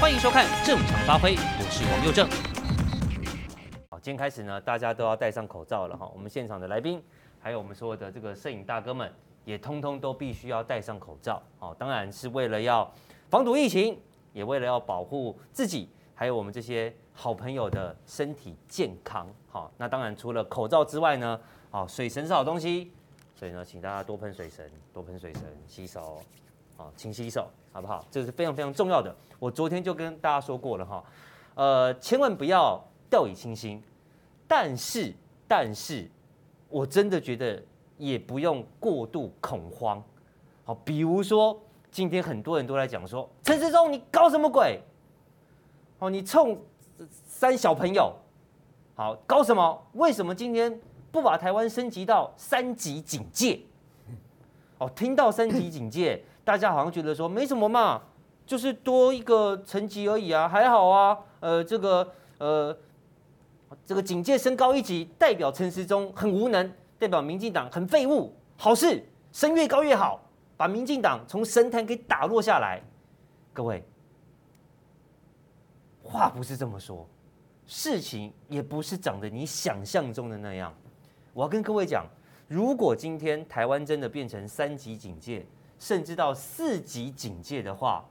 欢迎收看《正常发挥》，我是王又正。好，今天开始呢，大家都要戴上口罩了哈。我们现场的来宾，还有我们所有的这个摄影大哥们，也通通都必须要戴上口罩。哦，当然是为了要防堵疫情，也为了要保护自己，还有我们这些好朋友的身体健康。好，那当然除了口罩之外呢，好，水神是好东西，所以呢，请大家多喷水神，多喷水神，洗手。啊，勤洗手，好不好？这是非常非常重要的。我昨天就跟大家说过了哈，呃，千万不要掉以轻心。但是，但是，我真的觉得也不用过度恐慌。好，比如说今天很多人都在讲说，陈时中你搞什么鬼？哦，你冲三小朋友，好，搞什么？为什么今天不把台湾升级到三级警戒？哦，听到三级警戒。大家好像觉得说没什么嘛，就是多一个层级而已啊，还好啊。呃，这个呃，这个警戒升高一级，代表陈时中很无能，代表民进党很废物。好事升越高越好，把民进党从神坛给打落下来。各位，话不是这么说，事情也不是长得你想象中的那样。我要跟各位讲，如果今天台湾真的变成三级警戒，甚至到四级警戒的话，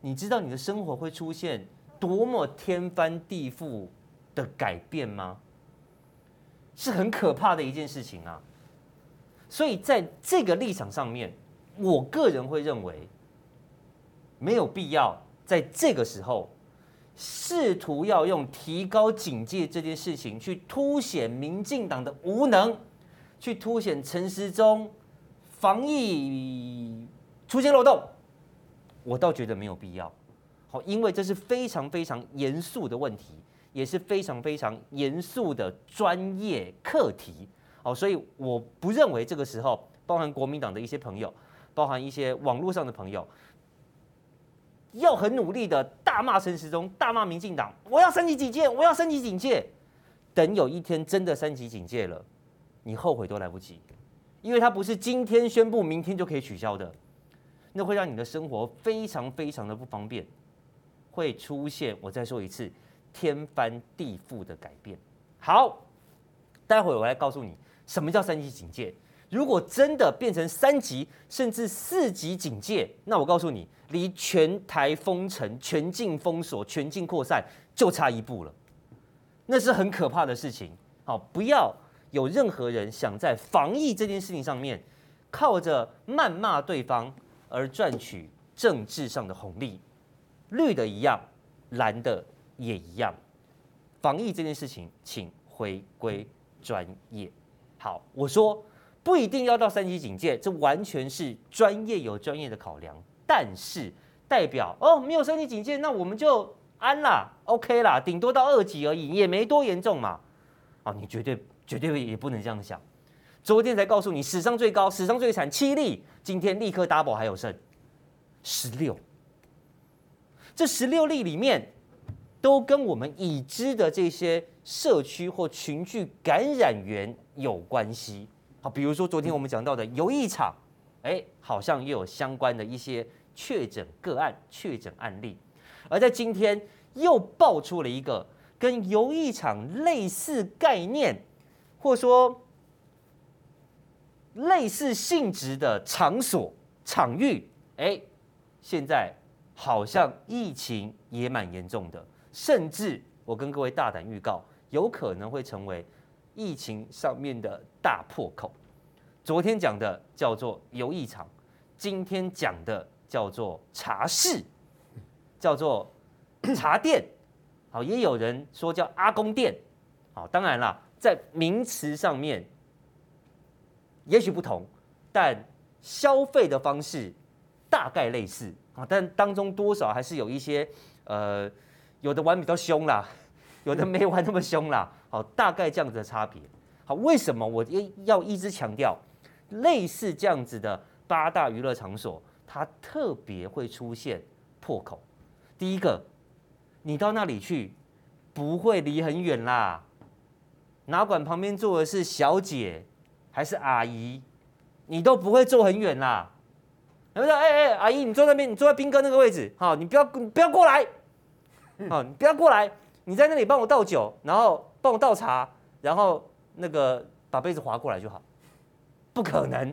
你知道你的生活会出现多么天翻地覆的改变吗？是很可怕的一件事情啊！所以在这个立场上面，我个人会认为没有必要在这个时候试图要用提高警戒这件事情去凸显民进党的无能，去凸显陈时中。防疫出现漏洞，我倒觉得没有必要。好，因为这是非常非常严肃的问题，也是非常非常严肃的专业课题。好，所以我不认为这个时候，包含国民党的一些朋友，包含一些网络上的朋友，要很努力的大骂陈时中，大骂民进党，我要三级警戒，我要三级警戒。等有一天真的三级警戒了，你后悔都来不及。因为它不是今天宣布，明天就可以取消的，那会让你的生活非常非常的不方便，会出现我再说一次天翻地覆的改变。好，待会我来告诉你什么叫三级警戒。如果真的变成三级甚至四级警戒，那我告诉你，离全台封城、全境封锁、全境扩散就差一步了，那是很可怕的事情。好，不要。有任何人想在防疫这件事情上面，靠着谩骂对方而赚取政治上的红利，绿的一样，蓝的也一样。防疫这件事情，请回归专业。好，我说不一定要到三级警戒，这完全是专业有专业的考量。但是代表哦，没有三级警戒，那我们就安啦，OK 啦，顶多到二级而已，也没多严重嘛。哦，你绝对。绝对也不能这样想。昨天才告诉你史上最高、史上最惨七例，今天立刻 double 还有剩十六。这十六例里面，都跟我们已知的这些社区或群聚感染源有关系。好，比如说昨天我们讲到的游艺场，哎，好像又有相关的一些确诊个案、确诊案例。而在今天又爆出了一个跟游艺场类似概念。或说类似性质的场所场域，哎，现在好像疫情也蛮严重的，甚至我跟各位大胆预告，有可能会成为疫情上面的大破口。昨天讲的叫做游艺场，今天讲的叫做茶室，叫做茶店，好，也有人说叫阿公店，好，当然啦。在名词上面，也许不同，但消费的方式大概类似啊，但当中多少还是有一些呃，有的玩比较凶啦，有的没玩那么凶啦，好，大概这样子的差别。好，为什么我要一直强调类似这样子的八大娱乐场所，它特别会出现破口？第一个，你到那里去不会离很远啦。哪管旁边坐的是小姐还是阿姨，你都不会坐很远啦。他说：“哎哎，阿姨，你坐那边，你坐在斌哥那个位置，好，你不要你不要过来，好，你不要过来，你在那里帮我倒酒，然后帮我倒茶，然后那个把杯子划过来就好。不可能，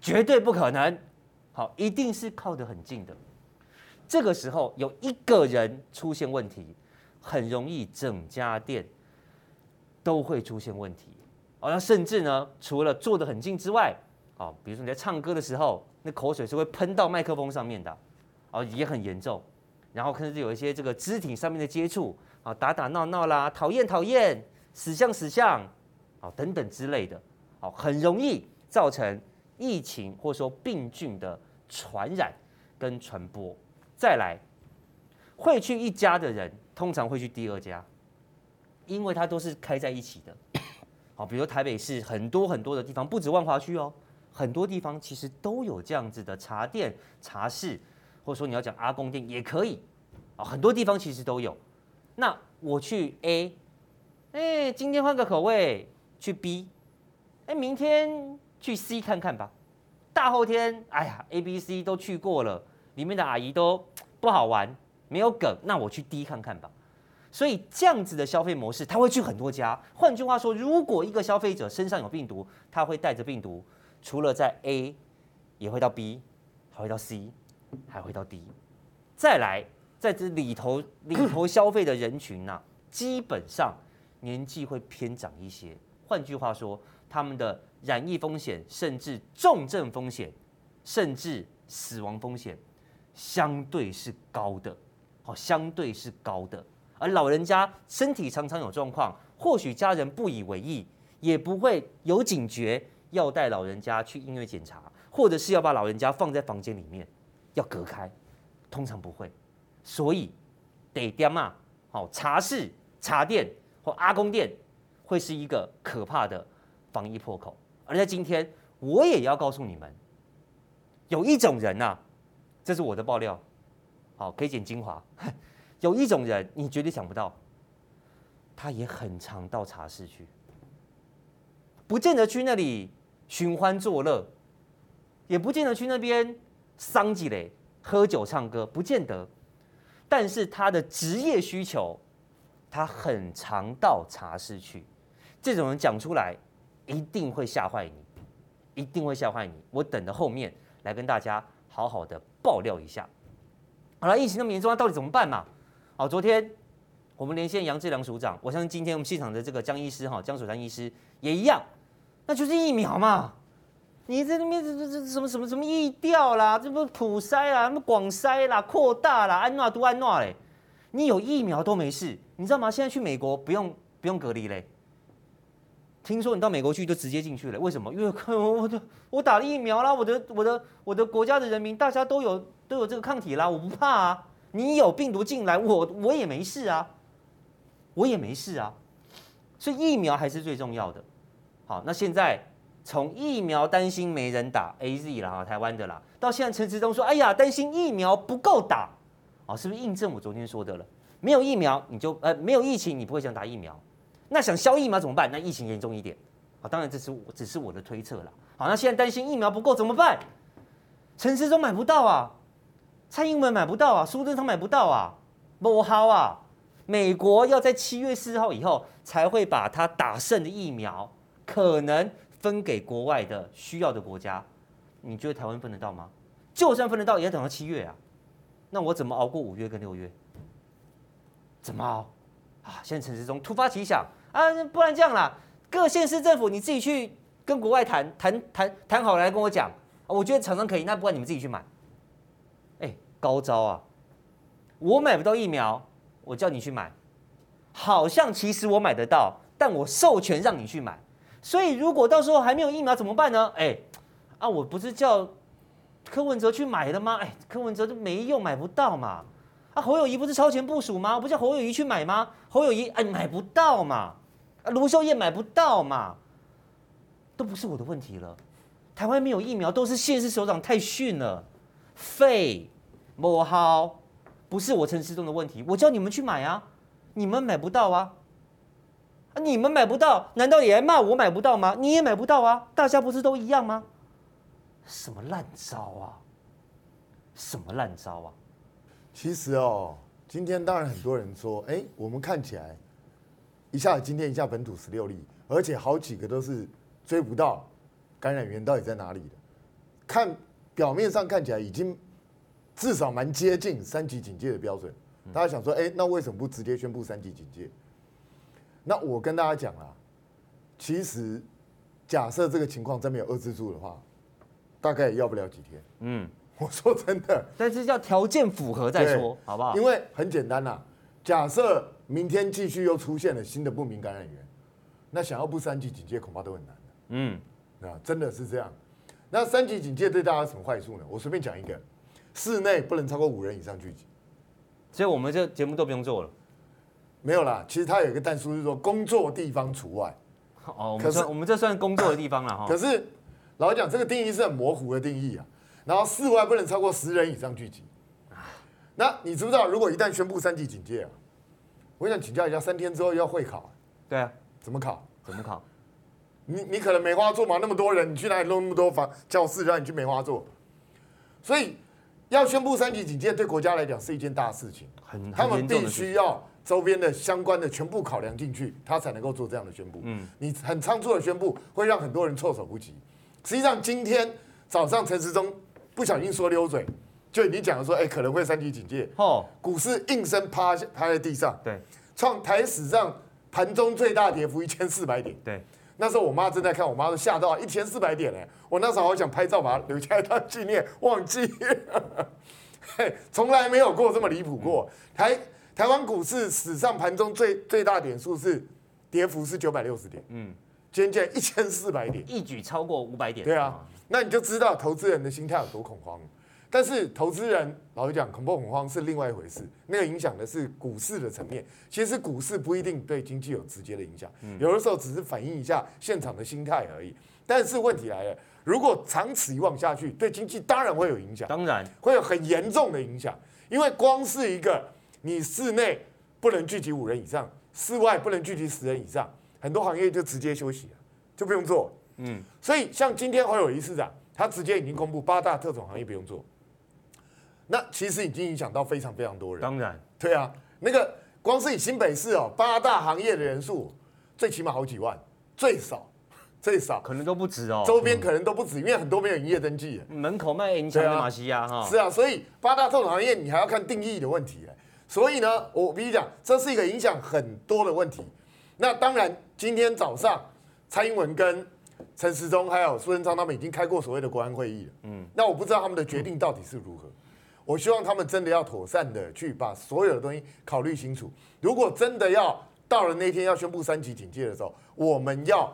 绝对不可能。好，一定是靠得很近的。这个时候有一个人出现问题，很容易整家店都会出现问题。哦，那甚至呢，除了坐得很近之外，哦，比如说你在唱歌的时候，那口水是会喷到麦克风上面的，哦，也很严重。然后甚至有一些这个肢体上面的接触，啊，打打闹闹啦，讨厌讨厌，死相死相，啊，等等之类的，哦，很容易造成疫情或说病菌的传染跟传播。再来，会去一家的人，通常会去第二家，因为它都是开在一起的。好，比如台北市很多很多的地方，不止万华区哦，很多地方其实都有这样子的茶店、茶室，或者说你要讲阿公店也可以。啊，很多地方其实都有。那我去 A，哎，今天换个口味，去 B，哎，明天去 C 看看吧。大后天，哎呀，A、B、C 都去过了。里面的阿姨都不好玩，没有梗，那我去 D 看看吧。所以这样子的消费模式，他会去很多家。换句话说，如果一个消费者身上有病毒，他会带着病毒，除了在 A，也会到 B，还会到 C，还会到 D。再来，在这里头里头消费的人群呐、啊，基本上年纪会偏长一些。换句话说，他们的染疫风险，甚至重症风险，甚至死亡风险。相对是高的，好，相对是高的。而老人家身体常常有状况，或许家人不以为意，也不会有警觉要带老人家去医院检查，或者是要把老人家放在房间里面要隔开，通常不会。所以得点嘛，好，茶室、茶店或阿公店会是一个可怕的防疫破口。而在今天，我也要告诉你们，有一种人呐、啊。这是我的爆料，好，可以剪精华。有一种人，你绝对想不到，他也很常到茶室去，不见得去那里寻欢作乐，也不见得去那边桑几嘞喝酒唱歌，不见得。但是他的职业需求，他很常到茶室去。这种人讲出来，一定会吓坏你，一定会吓坏你。我等着后面来跟大家好好的。爆料一下，好了，疫情那么严重，那到底怎么办嘛？好，昨天我们连线杨志良署长，我相信今天我们现场的这个江医师哈，江守山医师也一样，那就是疫苗嘛。你在那边这这这什么什么什么疫调啦，这不普筛啦，什么广筛啦，扩大啦，安诺都安诺嘞，你有疫苗都没事，你知道吗？现在去美国不用不用隔离嘞。听说你到美国去就直接进去了，为什么？因为我我的我打了疫苗啦，我的我的我的国家的人民大家都有都有这个抗体啦，我不怕啊。你有病毒进来，我我也没事啊，我也没事啊。所以疫苗还是最重要的。好，那现在从疫苗担心没人打 AZ 啦，台湾的啦，到现在陈时中说，哎呀，担心疫苗不够打，啊，是不是印证我昨天说的了？没有疫苗你就呃没有疫情，你不会想打疫苗。那想消疫苗怎么办？那疫情严重一点，啊，当然这是我只是我的推测了。好，那现在担心疫苗不够怎么办？陈时中买不到啊，蔡英文买不到啊，苏贞昌买不到啊，不好啊。美国要在七月四号以后才会把它打剩的疫苗可能分给国外的需要的国家。你觉得台湾分得到吗？就算分得到，也要等到七月啊。那我怎么熬过五月跟六月？怎么熬？啊，现在陈时中突发奇想。啊，不然这样啦，各县市政府你自己去跟国外谈谈谈谈好来跟我讲，我觉得厂商可以，那不然你们自己去买。高招啊！我买不到疫苗，我叫你去买，好像其实我买得到，但我授权让你去买。所以如果到时候还没有疫苗怎么办呢？哎，啊，我不是叫柯文哲去买的吗？哎，柯文哲就没用，买不到嘛。啊，侯友宜不是超前部署吗？不叫侯友宜去买吗？侯友宜哎，买不到嘛。啊，卢秀燕买不到嘛，都不是我的问题了。台湾没有疫苗，都是县市首长太逊了，废，不好，不是我陈时中的问题。我叫你们去买啊，你们买不到啊，你们买不到，难道也来骂我买不到吗？你也买不到啊，大家不是都一样吗？什么烂招啊，什么烂招啊？其实哦，今天当然很多人说，哎，我们看起来一下今天一下本土十六例，而且好几个都是追不到感染源到底在哪里的，看表面上看起来已经至少蛮接近三级警戒的标准。大家想说，哎，那为什么不直接宣布三级警戒？那我跟大家讲啊，其实假设这个情况真没有遏制住的话，大概也要不了几天。嗯。我说真的，但是要条件符合再说，好不好？因为很简单呐，假设明天继续又出现了新的不明感染源，那想要不三级警戒恐怕都很难。嗯，啊，真的是这样。那三级警戒对大家有什么坏处呢？我随便讲一个，室内不能超过五人以上聚集。所以我们这节目都不用做了。没有啦，其实它有一个但书是说工作地方除外。哦，可是我们这算工作的地方了哈。可是老实讲，这个定义是很模糊的定义啊。然后室外不能超过十人以上聚集。那你知不知道，如果一旦宣布三级警戒啊，我想请教一下，三天之后要会考？对啊，怎么考？怎么考？你你可能梅花座嘛，那么多人，你去哪里弄那么多房教室让你去梅花座？所以要宣布三级警戒，对国家来讲是一件大事情。很，他们必须要周边的相关的全部考量进去，他才能够做这样的宣布。嗯，你很仓促的宣布，会让很多人措手不及。实际上今天早上陈时中。不小心说溜嘴，就已经讲的说，哎，可能会三级警戒。哦，股市应声趴下，趴在地上。对，创台史上盘中最大跌幅一千四百点。对，那时候我妈正在看，我妈都吓到一千四百点哎，我那时候好想拍照把它留下来当纪念，忘记。嘿，从来没有过这么离谱过。台台湾股市史上盘中最最大点数是跌幅是九百六十点。嗯，今天竟然一千四百点，一举超过五百点。对啊。那你就知道投资人的心态有多恐慌，但是投资人老实讲，恐怖恐慌是另外一回事，那个影响的是股市的层面。其实股市不一定对经济有直接的影响，有的时候只是反映一下现场的心态而已。但是问题来了，如果长此以往下去，对经济当然会有影响，当然会有很严重的影响。因为光是一个你室内不能聚集五人以上，室外不能聚集十人以上，很多行业就直接休息了，就不用做。嗯，所以像今天侯友宜市长，他直接已经公布八大特种行业不用做，那其实已经影响到非常非常多人。当然，对啊，那个光是以新北市哦，八大行业的人数，最起码好几万，最少最少可能都不止哦，周边可能都不止，因为很多没有营业登记。门口卖影响的马西亚哈。是啊，所以八大特种行业你还要看定义的问题。所以呢，我跟你讲，这是一个影响很多的问题。那当然，今天早上蔡英文跟陈时中还有苏贞昌他们已经开过所谓的国安会议了，嗯，那我不知道他们的决定到底是如何。我希望他们真的要妥善的去把所有的东西考虑清楚。如果真的要到了那天要宣布三级警戒的时候，我们要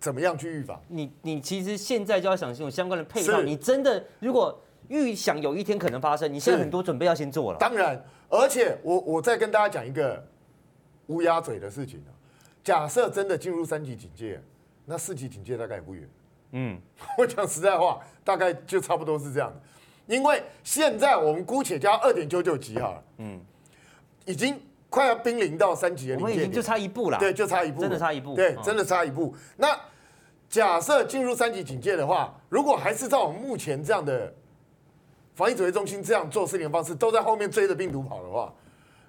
怎么样去预防？你你其实现在就要想清楚相关的配套。你真的如果预想有一天可能发生，你现在很多准备要先做了。当然，而且我我再跟大家讲一个乌鸦嘴的事情，假设真的进入三级警戒。那四级警戒大概也不远，嗯，我讲实在话，大概就差不多是这样的，因为现在我们姑且加二点九九级哈，嗯，已经快要濒临到三级的临界点，我们已经就差一步了，对，就差一步，真的差一步，对，真的差一步。那假设进入三级警戒的话，如果还是照我们目前这样的防疫指挥中心这样做事情的方式，都在后面追着病毒跑的话。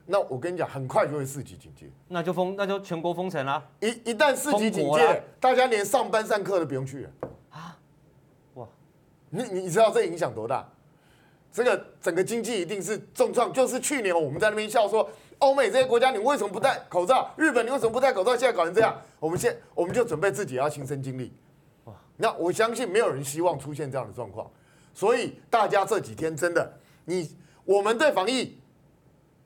那我跟你讲，很快就会四级警戒，那就封，那就全国封城啦。一一旦四级警戒，大家连上班上课都不用去了啊！哇，你你知道这影响多大？这个整个经济一定是重创。就是去年我们在那边笑说，欧美这些国家，你为什么不戴口罩？日本你为什么不戴口罩？现在搞成这样，我们现我们就准备自己要亲身经历。哇，那我相信没有人希望出现这样的状况，所以大家这几天真的，你我们对防疫。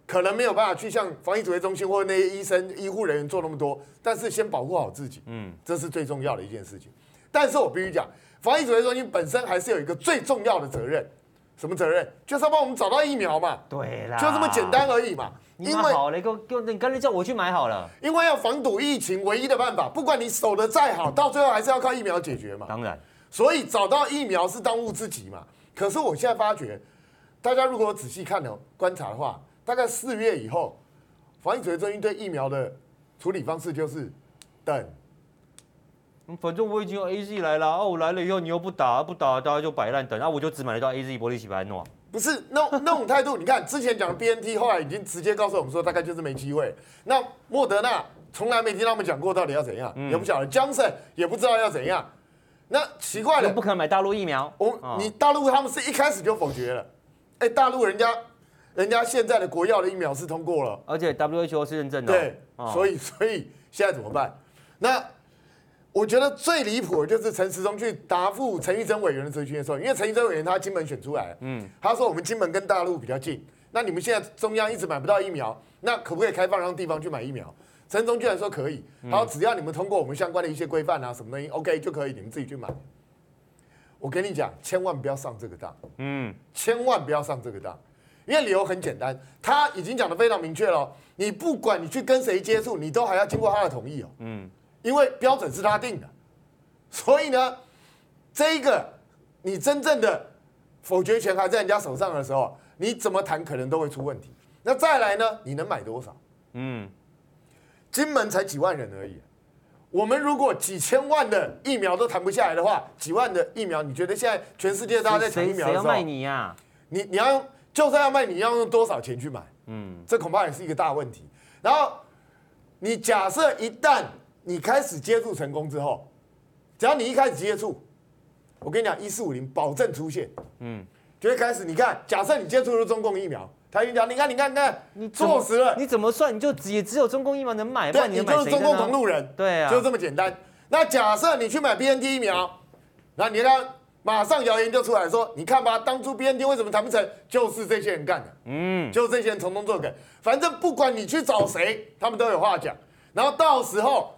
可能没有办法去像防疫指挥中心或那些医生、医护人员做那么多，但是先保护好自己，嗯，这是最重要的一件事情。但是我必须讲，防疫指挥中心本身还是有一个最重要的责任，什么责任？就是要帮我们找到疫苗嘛。对啦，就这么简单而已嘛。你买好了，给给你干脆叫我去买好了。因为要防堵疫情，唯一的办法，不管你守得再好，到最后还是要靠疫苗解决嘛。当然，所以找到疫苗是当务之急嘛。可是我现在发觉，大家如果仔细看了观察的话。大概四月以后，防疫指挥中心对疫苗的处理方式就是等。反正我已经有 AZ 来了，哦，我来了以后你又不打不打，大家就摆烂等，啊我就只买得到 AZ 玻璃洗白诺。不是那那种态度。你看之前讲的 BNT，后来已经直接告诉我们说，大概就是没机会。那莫德纳从来没听他们讲过到底要怎样，嗯、也不晓得。江森也不知道要怎样。那奇怪了，不可能买大陆疫苗。我、哦、你大陆他们是一开始就否决了。哎，大陆人家人家现在的国药的疫苗是通过了，而且 WHO 是认证的。对，哦、所以所以现在怎么办？那。我觉得最离谱的就是陈时中去答复陈玉珍委员的质询的时候，因为陈玉珍委员他金门选出来，嗯，他说我们金门跟大陆比较近，那你们现在中央一直买不到疫苗，那可不可以开放让地方去买疫苗？陈时中居然说可以，他说只要你们通过我们相关的一些规范啊，什么东西，OK 就可以，你们自己去买。我跟你讲，千万不要上这个当，嗯，千万不要上这个当，因为理由很简单，他已经讲得非常明确了，你不管你去跟谁接触，你都还要经过他的同意哦，嗯。因为标准是他定的，所以呢，这一个你真正的否决权还在人家手上的时候，你怎么谈可能都会出问题。那再来呢？你能买多少？嗯，金门才几万人而已，我们如果几千万的疫苗都谈不下来的话，几万的疫苗，你觉得现在全世界大家在抢疫苗的时候，谁要卖你呀？你你要用，就算要卖，你要用多少钱去买？嗯，这恐怕也是一个大问题。然后你假设一旦你开始接触成功之后，只要你一开始接触，我跟你讲，一四五零保证出现，嗯，就会开始。你看，假设你接触了中共疫苗，他跟你讲，你看，你看，你看，你坐实了，你怎么算？你就也只有中共疫苗能买，对，你就是中共同路人，对啊，就这么简单。那假设你去买 BNT 疫苗，那你看，马上谣言就出来说，你看吧，当初 BNT 为什么谈不成，就是这些人干的，嗯，就是这些人从中作梗。反正不管你去找谁，他们都有话讲。然后到时候。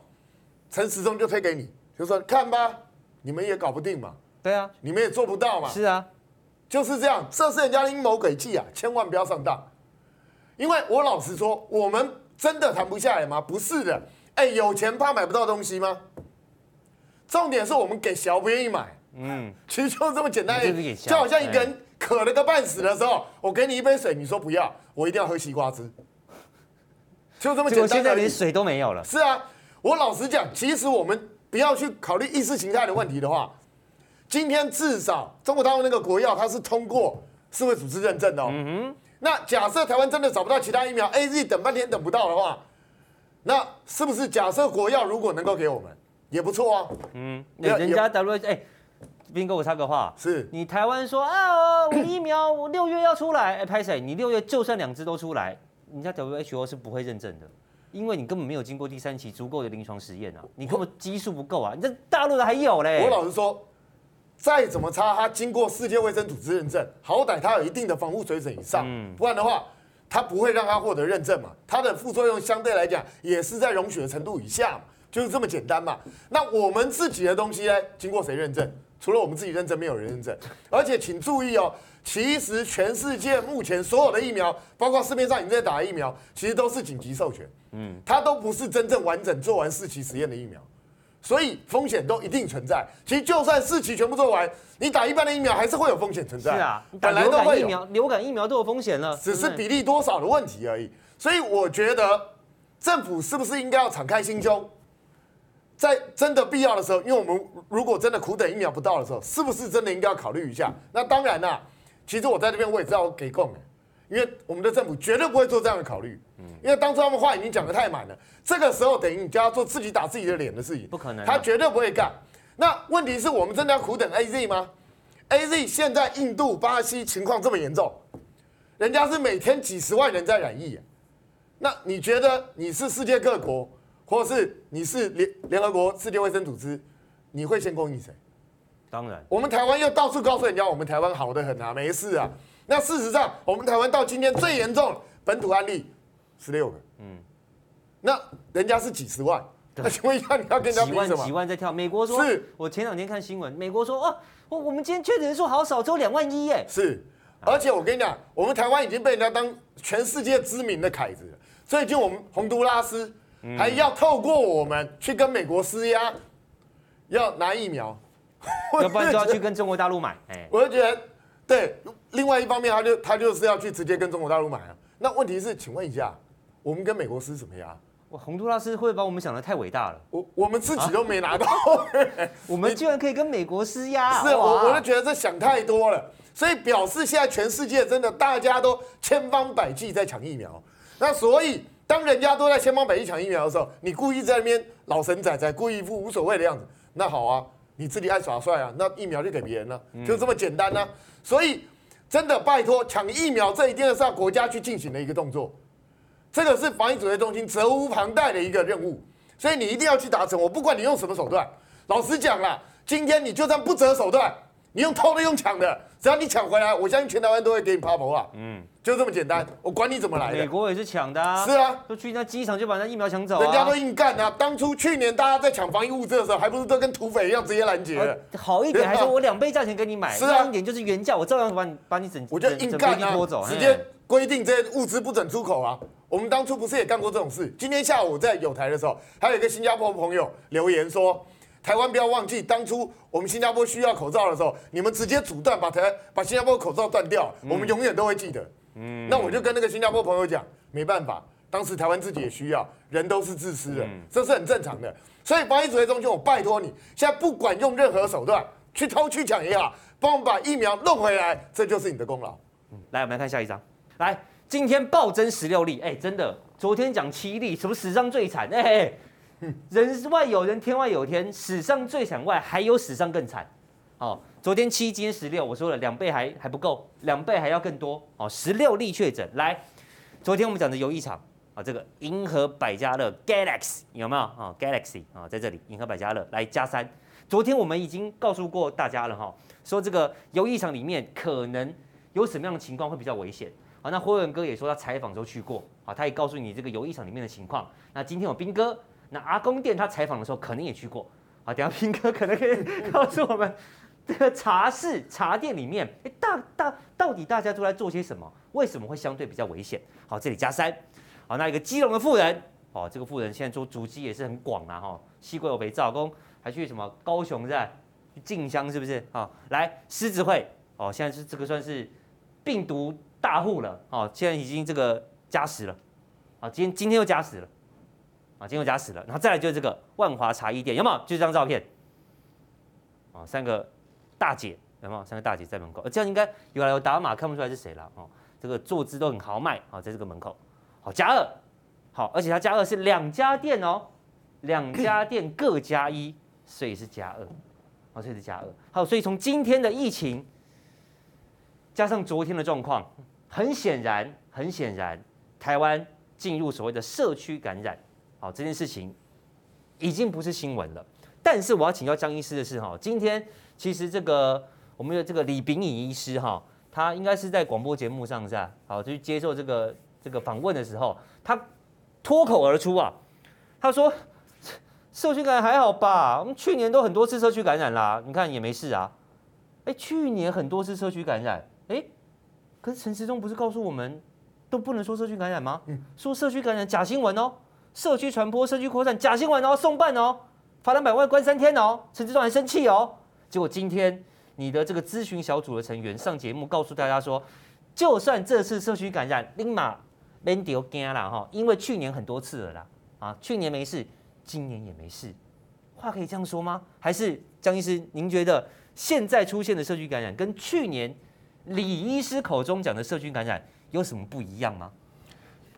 陈时中就推给你，就说看吧，你们也搞不定嘛。对啊，你们也做不到嘛。是啊，就是这样，这是人家的阴谋诡计啊，千万不要上当。因为我老实说，我们真的谈不下来吗？不是的。哎，有钱怕买不到东西吗？重点是我们给小不愿意买。嗯，其实就这么简单。就好像一个人渴了个半死的时候，我给你一杯水，你说不要，我一定要喝西瓜汁。就这么简单。我现在连水都没有了。是啊。我老实讲，其实我们不要去考虑意识形态的问题的话，今天至少中国大陆那个国药它是通过世卫组织认证的哦。嗯哼。那假设台湾真的找不到其他疫苗，AZ 等半天等不到的话，那是不是假设国药如果能够给我们，也不错啊？嗯。人家 W 哎，斌哥我插个话，是你台湾说啊，我疫苗我六月要出来，哎，拍谁？你六月就算两支都出来，人家 WHO 是不会认证的。因为你根本没有经过第三期足够的临床实验啊，你根本基数不够啊，你这大陆的还有嘞。我老实说，再怎么差，它经过世界卫生组织认证，好歹它有一定的防护水准以上，不然的话，它不会让它获得认证嘛。它的副作用相对来讲也是在容许的程度以下嘛，就是这么简单嘛。那我们自己的东西呢，经过谁认证？除了我们自己认证，没有人认证。而且请注意哦。其实全世界目前所有的疫苗，包括市面上已经在打的疫苗，其实都是紧急授权，嗯，它都不是真正完整做完四期实验的疫苗，所以风险都一定存在。其实就算四期全部做完，你打一般的疫苗还是会有风险存在。是啊，本来都会有。流感疫苗，流感疫苗都有风险了，只是比例多少的问题而已。所以我觉得政府是不是应该要敞开心胸，在真的必要的时候，因为我们如果真的苦等一秒不到的时候，是不是真的应该要考虑一下？那当然啦。其实我在这边我也知道我给供的，因为我们的政府绝对不会做这样的考虑，嗯因为当初他们话已经讲得太满了，这个时候等于你就要做自己打自己的脸的事情，不可能，他绝对不会干。那问题是我们真的要苦等 AZ 吗？AZ 现在印度、巴西情况这么严重，人家是每天几十万人在染疫，那你觉得你是世界各国，或是你是联联合国世界卫生组织，你会先供应谁？当然，我们台湾又到处告诉人家，我们台湾好的很啊，没事啊。那事实上，我们台湾到今天最严重本土案例十六个，嗯，那人家是几十万，那请问一下，你要跟人家比什么？几万几万在跳。美国说，是我前两天看新闻，美国说，哦，我我们今天确诊人数好少，只有两万一耶。是，而且我跟你讲，我们台湾已经被人家当全世界知名的凯子了。最近我们洪都拉斯还要透过我们去跟美国施压，要拿疫苗。要不然就要去跟中国大陆买，哎，我就觉得，对，另外一方面，他就他就是要去直接跟中国大陆买啊。那问题是，请问一下，我们跟美国施什么呀？洪都拉斯会把我们想的太伟大了。我我们自己都没拿到，我们居然可以跟美国施压。是我我就觉得这想太多了，所以表示现在全世界真的大家都千方百计在抢疫苗。那所以当人家都在千方百计抢疫苗的时候，你故意在那边老神仔仔，故意一副无所谓的样子，那好啊，你自己爱耍帅啊，那疫苗就给别人了，就这么简单呢、啊。所以真的拜托，抢疫苗这一定是要国家去进行的一个动作。这个是防疫指挥中心责无旁贷的一个任务，所以你一定要去达成。我不管你用什么手段，老实讲啦，今天你就算不择手段，你用偷的用抢的，只要你抢回来，我相信全台湾都会给你趴头啊。嗯，就这么简单，我管你怎么来的。美国也是抢的啊。是啊，都去那机场就把那疫苗抢走啊。人家都硬干啊！当初去年大家在抢防疫物资的时候，还不是都跟土匪一样直接拦截了？好一点还说我两倍价钱给你买，是啊，一点就是原价，我照样把你把你整，我就硬干啊，拖走，直接规定这些物资不准出口啊。我们当初不是也干过这种事？今天下午在友台的时候，还有一个新加坡朋友留言说：“台湾不要忘记当初我们新加坡需要口罩的时候，你们直接阻断把台把新加坡口罩断掉，我们永远都会记得。”嗯，那我就跟那个新加坡朋友讲，没办法，当时台湾自己也需要，人都是自私的，这是很正常的。所以防疫指挥中心，我拜托你，现在不管用任何手段去偷去抢也好，帮我们把疫苗弄回来，这就是你的功劳。嗯，来，我们来看下一张，来。今天暴增十六例，哎、欸，真的，昨天讲七例，什么史上最惨？哎、欸，人外有人，天外有天，史上最惨外还有史上更惨。哦，昨天七，今天十六，我说了两倍还还不够，两倍还要更多。哦，十六例确诊。来，昨天我们讲的游艺场啊，这个银河百家乐 Galaxy 有没有啊？Galaxy 啊，在这里银河百家乐来加三。昨天我们已经告诉过大家了哈，说这个游艺场里面可能有什么样的情况会比较危险。好，那辉文哥也说他采访时候去过，好，他也告诉你这个游艺场里面的情况。那今天有彬哥，那阿公店他采访的时候可能也去过，啊，等下彬哥可能可以告诉我们，这个茶室茶店里面，哎，大大到底大家都在做些什么？为什么会相对比较危险？好，这里加三，好，那一个基隆的妇人，哦，这个妇人现在做足迹也是很广啊，哈，西瓜有肥皂工，还去什么高雄在进香是不是？好，来狮子会，哦，现在是这个算是病毒。大户了，哦，现在已经这个加十了，啊，今今天又加十了，啊，今天又加十了，然后再来就是这个万华茶艺店，有没有？就这张照片，啊，三个大姐，有没有？三个大姐在门口，这样应该有来有打码，看不出来是谁了，哦，这个坐姿都很豪迈，啊，在这个门口，好，加二，好，而且他加二是两家店哦，两家店各加一，所以是加二，哦，所以是加二，好，所以从今天的疫情加上昨天的状况。很显然，很显然，台湾进入所谓的社区感染，好，这件事情已经不是新闻了。但是我要请教江医师的是，哈，今天其实这个我们的这个李炳颖医师，哈，他应该是在广播节目上是吧？好，就去接受这个这个访问的时候，他脱口而出啊，他说社区感染还好吧？我们去年都很多次社区感染啦，你看也没事啊。哎，去年很多次社区感染，哎。可是陈时中不是告诉我们，都不能说社区感染吗？说社区感染假新闻哦，社区传播、社区扩散假新闻哦，送办哦，罚两百万、关三天哦。陈时中还生气哦。结果今天你的这个咨询小组的成员上节目告诉大家说，就算这次社区感染，立马免丢惊了哈，因为去年很多次了啦，啊，去年没事，今年也没事，话可以这样说吗？还是江医师，您觉得现在出现的社区感染跟去年？李医师口中讲的社区感染有什么不一样吗？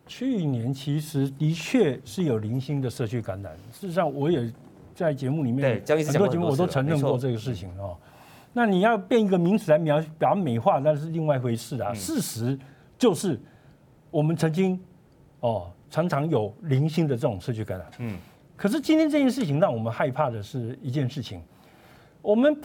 去年其实的确是有零星的社区感染。事实上，我也在节目里面很多节目我都承认过这个事情哦。那你要变一个名词来描表美化，那是另外一回事啊。事实就是我们曾经哦常常有零星的这种社区感染。嗯。可是今天这件事情让我们害怕的是一件事情，我们。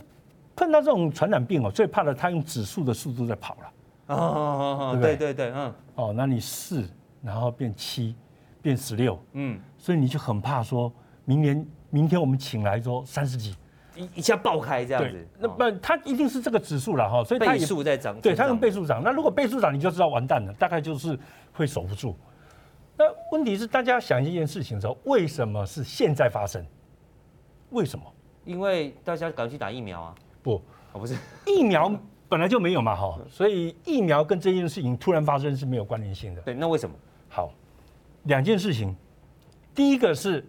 碰到这种传染病哦，最怕的他用指数的速度在跑了。哦对对对，嗯。哦，那你四，然后变七，变十六，嗯，所以你就很怕说，明年明天我们请来说三十几，一一下爆开这样子。那不，它一定是这个指数了哈，所以它倍数在涨。对，它用倍数涨。那如果倍数涨，你就知道完蛋了，大概就是会守不住。那问题是，大家想一件事情的时候，为什么是现在发生？为什么？因为大家赶快去打疫苗啊。不，哦不是，疫苗本来就没有嘛，哈，所以疫苗跟这件事情突然发生是没有关联性的。对，那为什么？好，两件事情，第一个是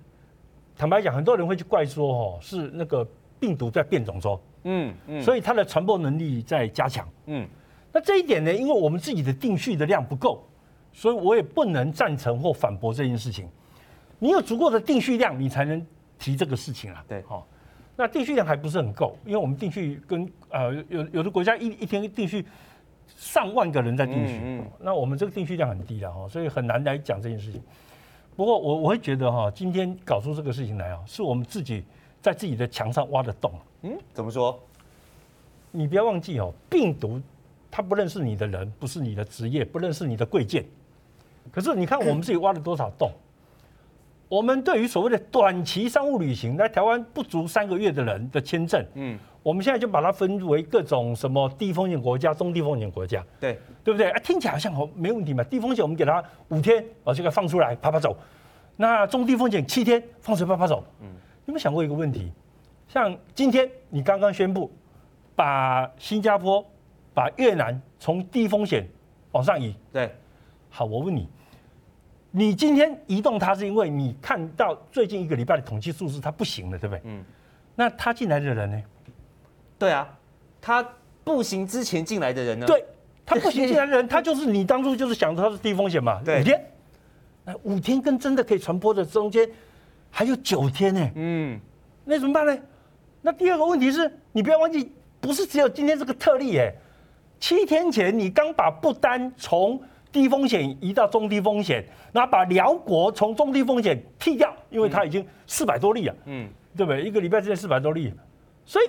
坦白讲，很多人会去怪说哦，是那个病毒在变种中，嗯嗯，所以它的传播能力在加强，嗯，那这一点呢，因为我们自己的定序的量不够，所以我也不能赞成或反驳这件事情。你有足够的定序量，你才能提这个事情啊。对，好，那定序量还不是很够，因为我们定序跟呃有有的国家一一天定序上万个人在定序，嗯嗯，那我们这个定序量很低了哈，所以很难来讲这件事情。不过我我会觉得哈，今天搞出这个事情来啊，是我们自己在自己的墙上挖的洞。嗯，怎么说？你不要忘记哦，病毒它不认识你的人，不是你的职业，不认识你的贵贱。可是你看我们自己挖了多少洞？我们对于所谓的短期商务旅行来台湾不足三个月的人的签证，嗯，我们现在就把它分为各种什么低风险国家、中低风险国家，对对不对？啊，听起来好像好没问题嘛。低风险我们给他五天，哦，这个放出来啪啪走。那中低风险七天放水啪啪走。嗯，有没有想过一个问题？像今天你刚刚宣布把新加坡、把越南从低风险往上移，对，好，我问你。你今天移动它是因为你看到最近一个礼拜的统计数字它不行了，对不对？嗯。那他进来的人呢？对啊，他不行之前进来的人呢？对，他不行进来的人，他就是你当初就是想说他是低风险嘛？对。五天，那五天跟真的可以传播的中间还有九天呢。嗯。那怎么办呢？那第二个问题是你不要忘记，不是只有今天这个特例哎，七天前你刚把不丹从低风险移到中低风险，然后把辽国从中低风险剔掉，因为它已经四百多例了，嗯，对不对？一个礼拜之内四百多例，所以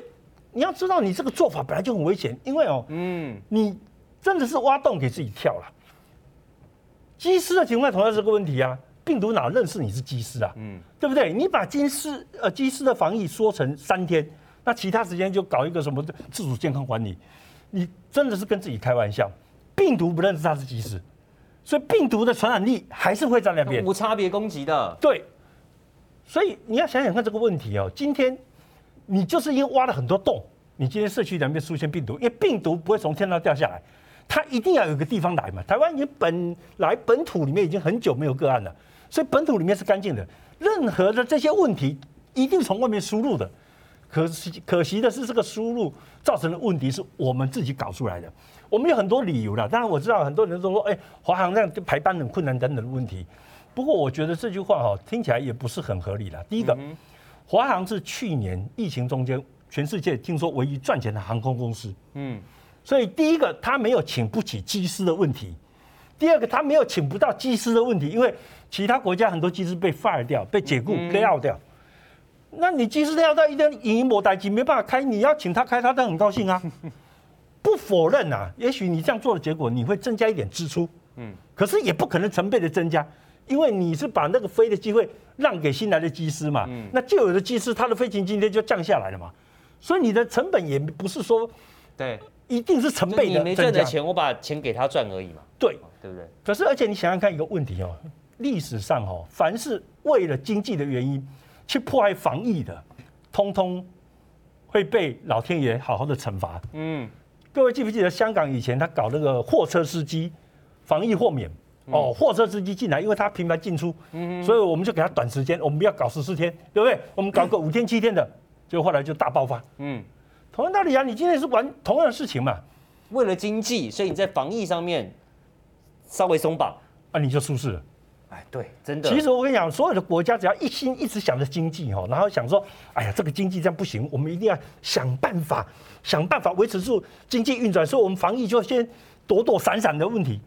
你要知道，你这个做法本来就很危险，因为哦，嗯，你真的是挖洞给自己跳了。机师的情况同样是个问题啊，病毒哪认识你是机师啊？嗯，对不对？你把机师呃机师的防疫缩成三天，那其他时间就搞一个什么自主健康管理，你真的是跟自己开玩笑。病毒不认识他是机师。所以病毒的传染力还是会在那边，无差别攻击的。对，所以你要想想看这个问题哦。今天你就是因为挖了很多洞，你今天社区里面出现病毒，因为病毒不会从天上掉下来，它一定要有个地方来嘛。台湾已经本来本土里面已经很久没有个案了，所以本土里面是干净的。任何的这些问题一定从外面输入的，可惜可惜的是这个输入造成的问题是我们自己搞出来的。我们有很多理由了，当然我知道很多人都说，哎，华航这样就排班很困难等等的问题。不过我觉得这句话哈听起来也不是很合理了。第一个，华航是去年疫情中间全世界听说唯一赚钱的航空公司，嗯，所以第一个他没有请不起机师的问题，第二个他没有请不到机师的问题，因为其他国家很多机师被 fire 掉、被解雇、lay out 掉，那你机师 out 掉一天营运没待机没办法开，你要请他开，他都很高兴啊。不否认呐，也许你这样做的结果，你会增加一点支出，嗯，可是也不可能成倍的增加，因为你是把那个飞的机会让给新来的机师嘛，嗯，那旧有的机师他的飞行津贴就降下来了嘛，所以你的成本也不是说，对，一定是成倍的。你没赚的钱，我把钱给他赚而已嘛，对，对不对？可是而且你想想看一个问题哦，历史上哦，凡是为了经济的原因去破坏防疫的，通通会被老天爷好好的惩罚，嗯。各位记不记得香港以前他搞那个货车司机防疫豁免？哦，货车司机进来，因为他频繁进出，所以我们就给他短时间，我们不要搞十四天，对不对？我们搞个五天七天的，结果后来就大爆发。嗯，同样道理啊，你今天是玩同样的事情嘛？为了经济，所以你在防疫上面稍微松绑啊，你就出事了。哎，对，真的。其实我跟你讲，所有的国家只要一心一直想着经济哈，然后想说，哎呀，这个经济这样不行，我们一定要想办法，想办法维持住经济运转，所以我们防疫就先躲躲闪闪的问题，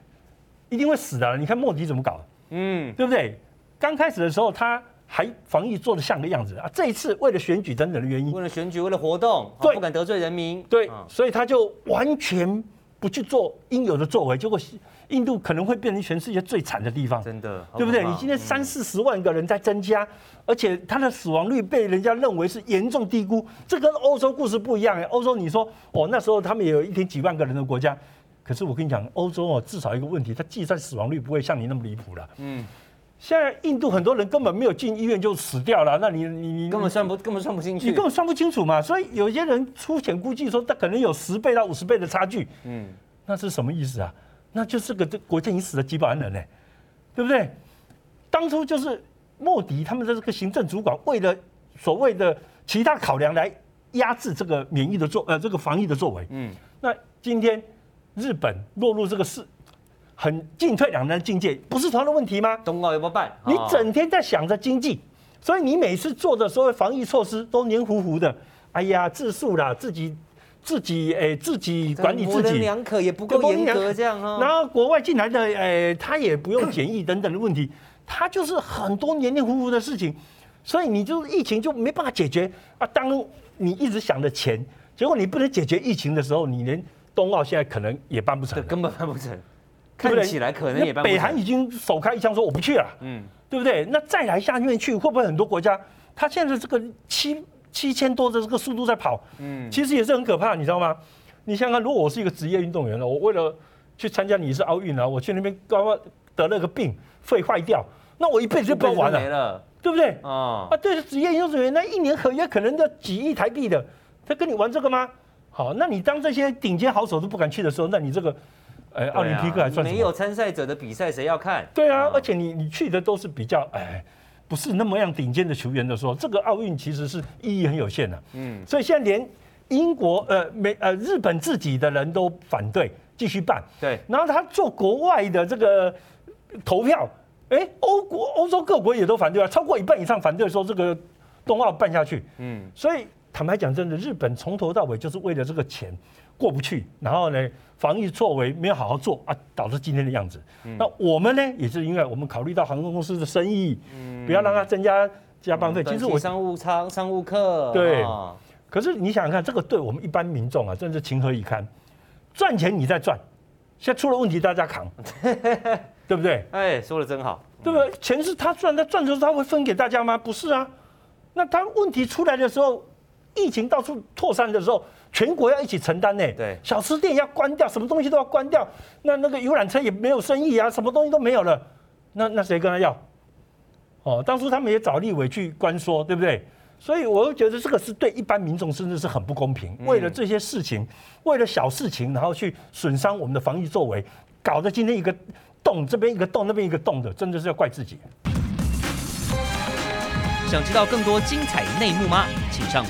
一定会死的。你看莫迪怎么搞，嗯，对不对？刚开始的时候他还防疫做的像个样子啊，这一次为了选举等等的原因，为了选举，为了活动，对，不敢得罪人民，对，所以他就完全不去做应有的作为，结果。印度可能会变成全世界最惨的地方，真的，对不对？你今天三四十万个人在增加，而且它的死亡率被人家认为是严重低估，这跟欧洲故事不一样哎。欧洲你说哦，那时候他们也有一天几万个人的国家，可是我跟你讲，欧洲哦，至少一个问题，它计算死亡率不会像你那么离谱了。嗯，现在印度很多人根本没有进医院就死掉了，那你你你根本算不根本算不进去，你根本算不清楚嘛。所以有些人粗浅估计说，他可能有十倍到五十倍的差距。嗯，那是什么意思啊？那就是个这国家已经死了几百万人呢，对不对？当初就是莫迪他们的这个行政主管为了所谓的其他考量来压制这个免疫的作呃这个防疫的作为。嗯，那今天日本落入这个是很进退两难的境界，不是同样的问题吗？冬奥有没有办？你整天在想着经济，所以你每次做的所谓防疫措施都黏糊糊的。哎呀，自述啦，自己自己诶、欸，自己管理自己，模棱两可也不够严格这样哈。然后国外进来的诶、欸，他也不用检疫等等的问题，他就是很多黏黏糊糊的事情，所以你就疫情就没办法解决啊。当你一直想着钱，结果你不能解决疫情的时候，你连冬奥现在可能也办不成，根本办不成。看起来可能也办不成。北韩已经首开一枪说我不去了，嗯，对不对？那再来下面去，会不会很多国家？他现在这个七。七千多的这个速度在跑，嗯，其实也是很可怕，你知道吗？你想想，如果我是一个职业运动员了，我为了去参加你是奥运啊，我去那边刚刚得了个病，肺坏掉，那我一辈子就不要玩了，了对不对？啊啊，对，职业运动员那一年合约可能要几亿台币的，他跟你玩这个吗？好，那你当这些顶尖好手都不敢去的时候，那你这个，呃，奥林匹克还算？没有参赛者的比赛谁要看？对啊，而且你你去的都是比较哎。不是那么样顶尖的球员的时候，这个奥运其实是意义很有限的。嗯，所以现在连英国、呃美、呃日本自己的人都反对继续办。对，然后他做国外的这个投票，哎，欧国、欧洲各国也都反对啊，超过一半以上反对说这个冬奥办下去。嗯，所以坦白讲，真的，日本从头到尾就是为了这个钱过不去，然后呢，防疫作为没有好好做啊，导致今天的样子。嗯、那我们呢，也是因为我们考虑到航空公司的生意。嗯不要让它增加加班费。其实我商务舱、商务客对，可是你想想看，这个对我们一般民众啊，真是情何以堪？赚钱你在赚，现在出了问题大家扛，对不对？哎，说的真好，对不对？钱是他赚，他赚的时候他会分给大家吗？不是啊。那他问题出来的时候，疫情到处扩散的时候，全国要一起承担呢。对，小吃店要关掉，什么东西都要关掉。那那个游览车也没有生意啊，什么东西都没有了。那那谁跟他要？哦，当初他们也找立委去关说，对不对？所以我又觉得这个是对一般民众甚至是很不公平。为了这些事情，为了小事情，然后去损伤我们的防疫作为，搞得今天一个洞这边一个洞，那边一个洞的，真的是要怪自己。想知道更多精彩内幕吗？请上。